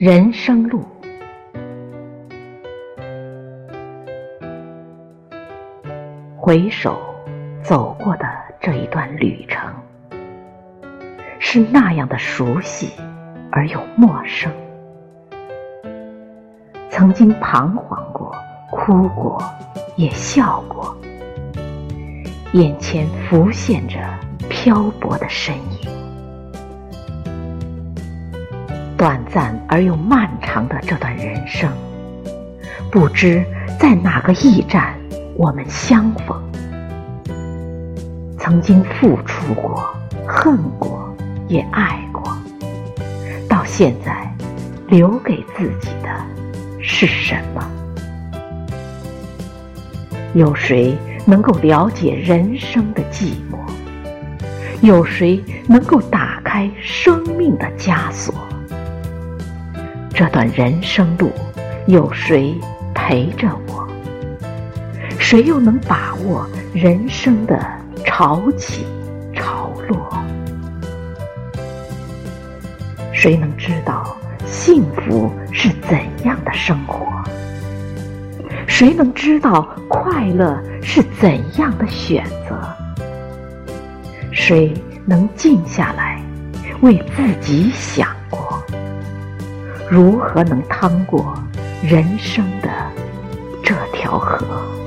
人生路，回首走过的这一段旅程，是那样的熟悉而又陌生。曾经彷徨过、哭过，也笑过，眼前浮现着漂泊的身影。短暂而又漫长的这段人生，不知在哪个驿站我们相逢。曾经付出过、恨过、也爱过，到现在，留给自己的是什么？有谁能够了解人生的寂寞？有谁能够打开生命的枷锁？这段人生路，有谁陪着我？谁又能把握人生的潮起潮落？谁能知道幸福是怎样的生活？谁能知道快乐是怎样的选择？谁能静下来为自己想过？如何能趟过人生的这条河？